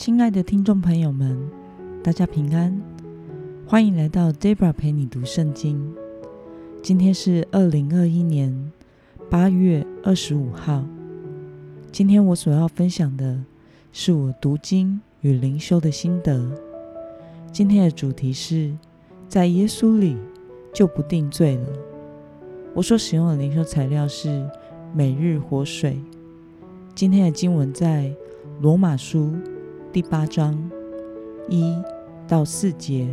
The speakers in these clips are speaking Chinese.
亲爱的听众朋友们，大家平安，欢迎来到 Debra 陪你读圣经。今天是二零二一年八月二十五号。今天我所要分享的是我读经与灵修的心得。今天的主题是在耶稣里就不定罪了。我所使用的灵修材料是每日活水。今天的经文在罗马书。第八章一到四节，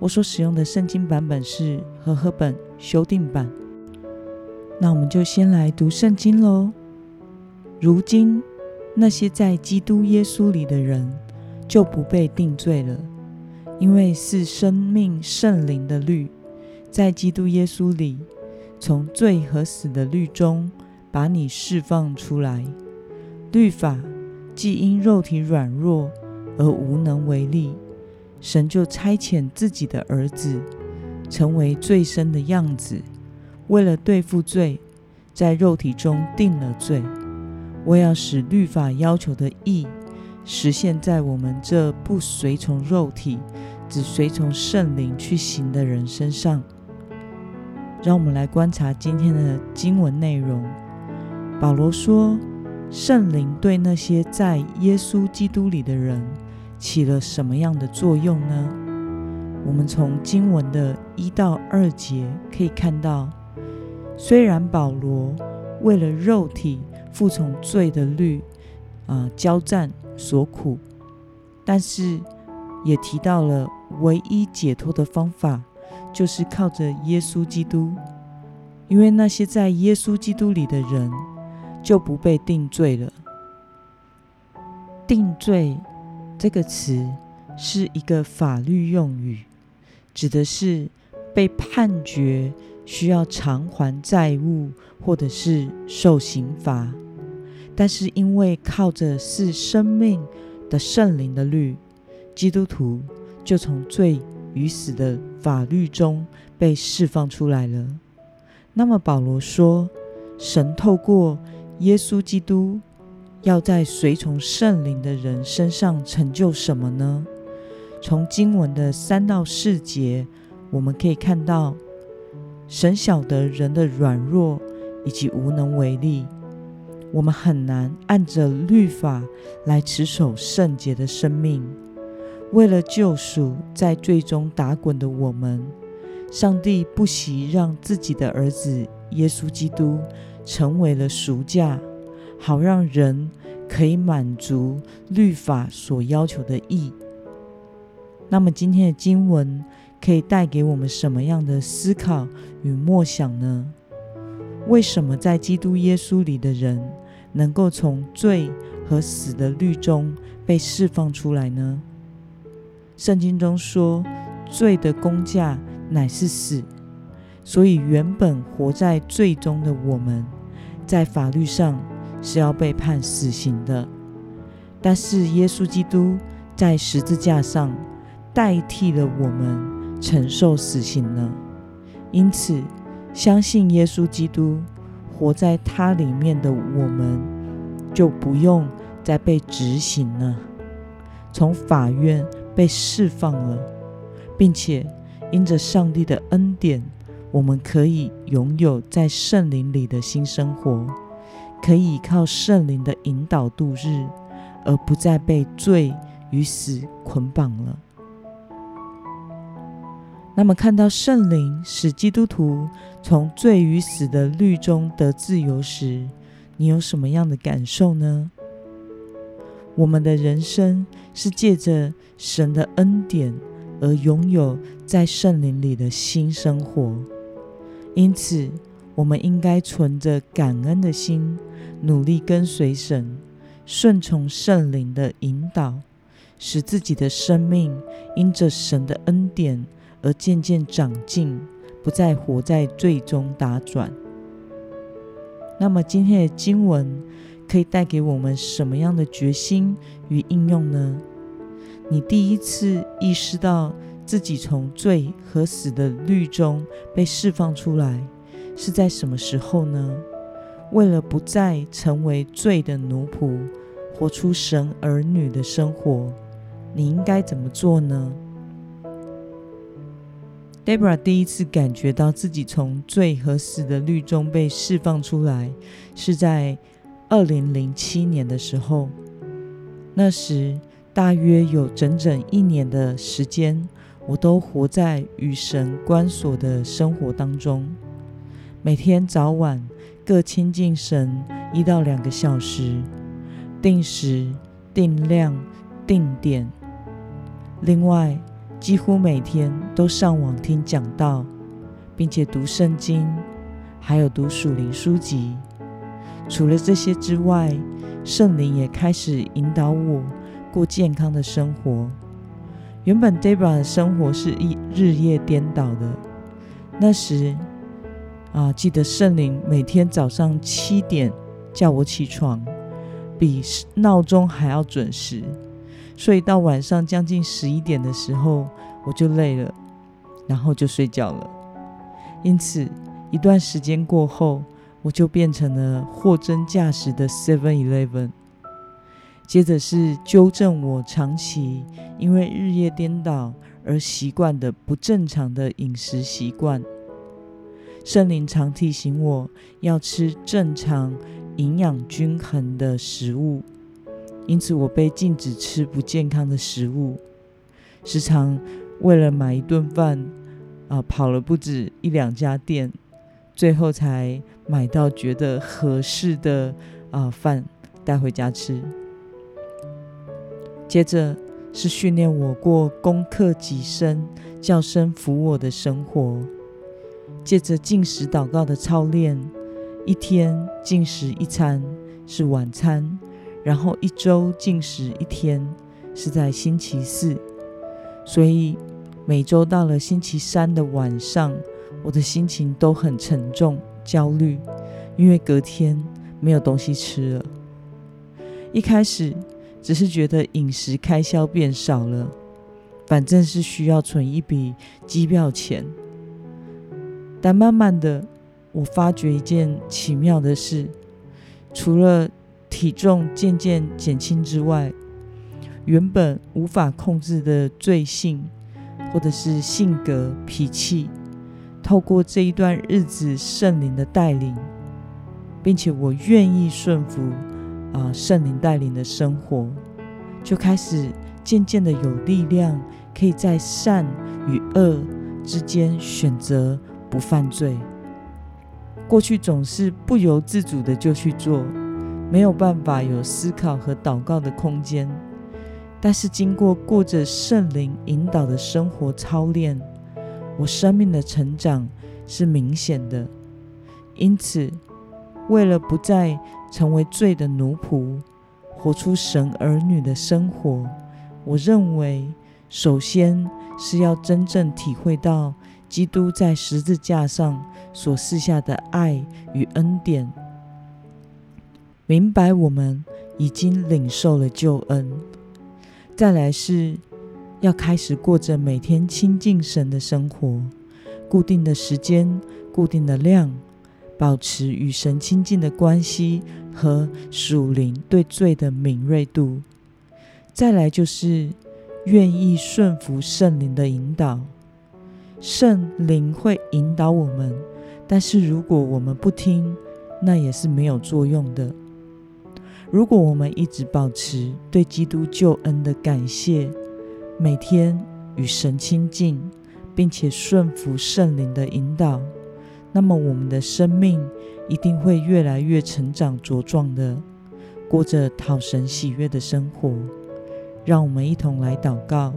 我所使用的圣经版本是和合本修订版。那我们就先来读圣经喽。如今那些在基督耶稣里的人就不被定罪了，因为是生命圣灵的律，在基督耶稣里从罪和死的律中把你释放出来。律法。既因肉体软弱而无能为力，神就差遣自己的儿子成为最深的样子，为了对付罪，在肉体中定了罪，为要使律法要求的义实现在我们这不随从肉体，只随从圣灵去行的人身上。让我们来观察今天的经文内容。保罗说。圣灵对那些在耶稣基督里的人起了什么样的作用呢？我们从经文的一到二节可以看到，虽然保罗为了肉体服从罪的律啊交战所苦，但是也提到了唯一解脱的方法，就是靠着耶稣基督，因为那些在耶稣基督里的人。就不被定罪了。定罪这个词是一个法律用语，指的是被判决需要偿还债务或者是受刑罚。但是因为靠着是生命的圣灵的律，基督徒就从罪与死的法律中被释放出来了。那么保罗说，神透过耶稣基督要在随从圣灵的人身上成就什么呢？从经文的三到四节，我们可以看到，神晓得人的软弱以及无能为力，我们很难按着律法来持守圣洁的生命。为了救赎在最终打滚的我们，上帝不惜让自己的儿子耶稣基督。成为了赎价，好让人可以满足律法所要求的义。那么今天的经文可以带给我们什么样的思考与默想呢？为什么在基督耶稣里的人能够从罪和死的律中被释放出来呢？圣经中说，罪的工价乃是死，所以原本活在罪中的我们。在法律上是要被判死刑的，但是耶稣基督在十字架上代替了我们承受死刑了。因此，相信耶稣基督活在他里面的我们，就不用再被执行了，从法院被释放了，并且因着上帝的恩典。我们可以拥有在圣灵里的新生活，可以靠圣灵的引导度日，而不再被罪与死捆绑了。那么，看到圣灵使基督徒从罪与死的律中得自由时，你有什么样的感受呢？我们的人生是借着神的恩典而拥有在圣灵里的新生活。因此，我们应该存着感恩的心，努力跟随神，顺从圣灵的引导，使自己的生命因着神的恩典而渐渐长进，不再活在最终打转。那么，今天的经文可以带给我们什么样的决心与应用呢？你第一次意识到？自己从罪和死的律中被释放出来，是在什么时候呢？为了不再成为罪的奴仆，活出神儿女的生活，你应该怎么做呢？Debra 第一次感觉到自己从罪和死的律中被释放出来，是在二零零七年的时候。那时大约有整整一年的时间，我都活在与神关锁的生活当中，每天早晚各亲近神一到两个小时。定时、定量、定点。另外，几乎每天都上网听讲道，并且读圣经，还有读属灵书籍。除了这些之外，圣灵也开始引导我过健康的生活。原本 Debra 的生活是一日夜颠倒的。那时，啊，记得圣灵每天早上七点叫我起床。比闹钟还要准时，所以到晚上将近十一点的时候，我就累了，然后就睡觉了。因此，一段时间过后，我就变成了货真价实的 Seven Eleven。接着是纠正我长期因为日夜颠倒而习惯的不正常的饮食习惯。圣灵常提醒我要吃正常。营养均衡的食物，因此我被禁止吃不健康的食物，时常为了买一顿饭，啊，跑了不止一两家店，最后才买到觉得合适的啊饭带回家吃。接着是训练我过功课己身、叫声服我的生活，借着进食祷告的操练。一天进食一餐是晚餐，然后一周进食一天是在星期四，所以每周到了星期三的晚上，我的心情都很沉重、焦虑，因为隔天没有东西吃了。一开始只是觉得饮食开销变少了，反正是需要存一笔机票钱，但慢慢的。我发觉一件奇妙的事，除了体重渐渐减轻之外，原本无法控制的罪性，或者是性格脾气，透过这一段日子圣灵的带领，并且我愿意顺服啊圣灵带领的生活，就开始渐渐的有力量，可以在善与恶之间选择不犯罪。过去总是不由自主的就去做，没有办法有思考和祷告的空间。但是经过过着圣灵引导的生活操练，我生命的成长是明显的。因此，为了不再成为罪的奴仆，活出神儿女的生活，我认为首先是要真正体会到。基督在十字架上所赐下的爱与恩典，明白我们已经领受了救恩。再来是要开始过着每天亲近神的生活，固定的时间、固定的量，保持与神亲近的关系和属灵对罪的敏锐度。再来就是愿意顺服圣灵的引导。圣灵会引导我们，但是如果我们不听，那也是没有作用的。如果我们一直保持对基督救恩的感谢，每天与神亲近，并且顺服圣灵的引导，那么我们的生命一定会越来越成长茁壮的，过着讨神喜悦的生活。让我们一同来祷告。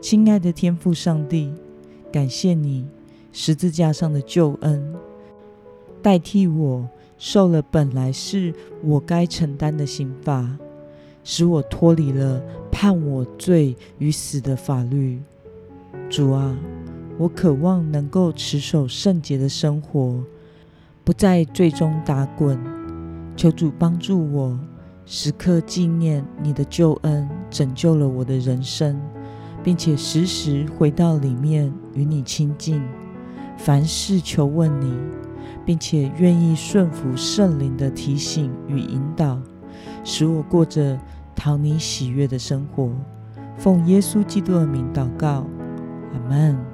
亲爱的天父上帝，感谢你十字架上的救恩，代替我受了本来是我该承担的刑罚，使我脱离了判我罪与死的法律。主啊，我渴望能够持守圣洁的生活，不在罪中打滚。求主帮助我，时刻纪念你的救恩，拯救了我的人生。并且时时回到里面与你亲近，凡事求问你，并且愿意顺服圣灵的提醒与引导，使我过着讨你喜悦的生活。奉耶稣基督的名祷告，阿门。